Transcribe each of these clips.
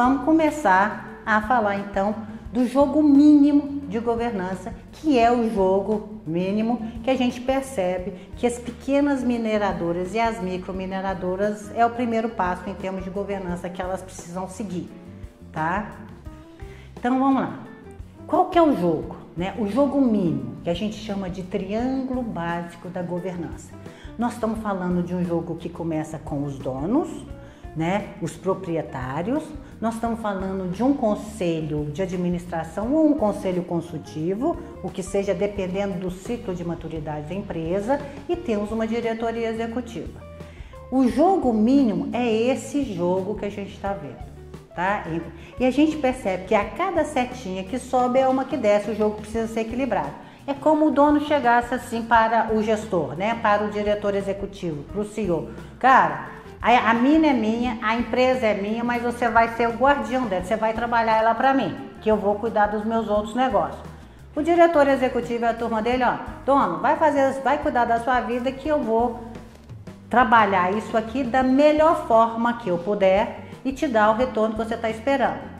vamos começar a falar então do jogo mínimo de governança, que é o jogo mínimo que a gente percebe que as pequenas mineradoras e as micromineradoras é o primeiro passo em termos de governança que elas precisam seguir, tá? Então vamos lá. Qual que é o jogo? Né? O jogo mínimo, que a gente chama de triângulo básico da governança. Nós estamos falando de um jogo que começa com os donos, né, os proprietários. Nós estamos falando de um conselho de administração ou um conselho consultivo, o que seja dependendo do ciclo de maturidade da empresa, e temos uma diretoria executiva. O jogo mínimo é esse jogo que a gente está vendo. Tá? E a gente percebe que a cada setinha que sobe é uma que desce, o jogo precisa ser equilibrado. É como o dono chegasse assim para o gestor, né? para o diretor executivo, para o CEO. Cara, a, a mina é minha, a empresa é minha, mas você vai ser o guardião dela, você vai trabalhar ela para mim, que eu vou cuidar dos meus outros negócios. O diretor executivo e a turma dele, ó, dono, vai fazer, vai cuidar da sua vida que eu vou trabalhar isso aqui da melhor forma que eu puder e te dar o retorno que você está esperando.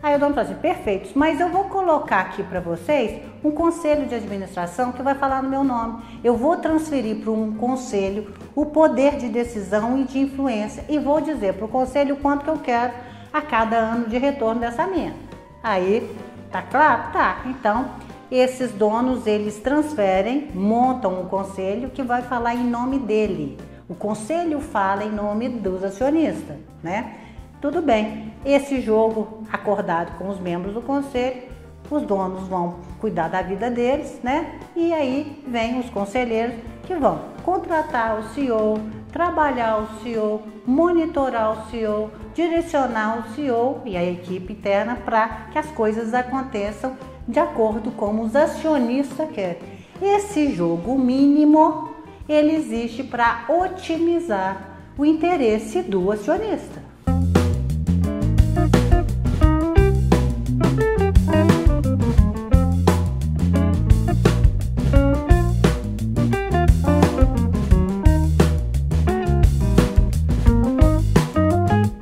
Aí o dono fala assim, perfeito, mas eu vou colocar aqui para vocês um conselho de administração que vai falar no meu nome. Eu vou transferir para um conselho o poder de decisão e de influência e vou dizer para o conselho quanto que eu quero a cada ano de retorno dessa minha. Aí, tá claro? Tá. Então, esses donos, eles transferem, montam um conselho que vai falar em nome dele. O conselho fala em nome dos acionistas, né? Tudo bem. Esse jogo acordado com os membros do conselho, os donos vão cuidar da vida deles, né? E aí vem os conselheiros que vão contratar o CEO, trabalhar o CEO, monitorar o CEO, direcionar o CEO e a equipe interna para que as coisas aconteçam de acordo com os acionistas querem. Esse jogo mínimo ele existe para otimizar o interesse do acionista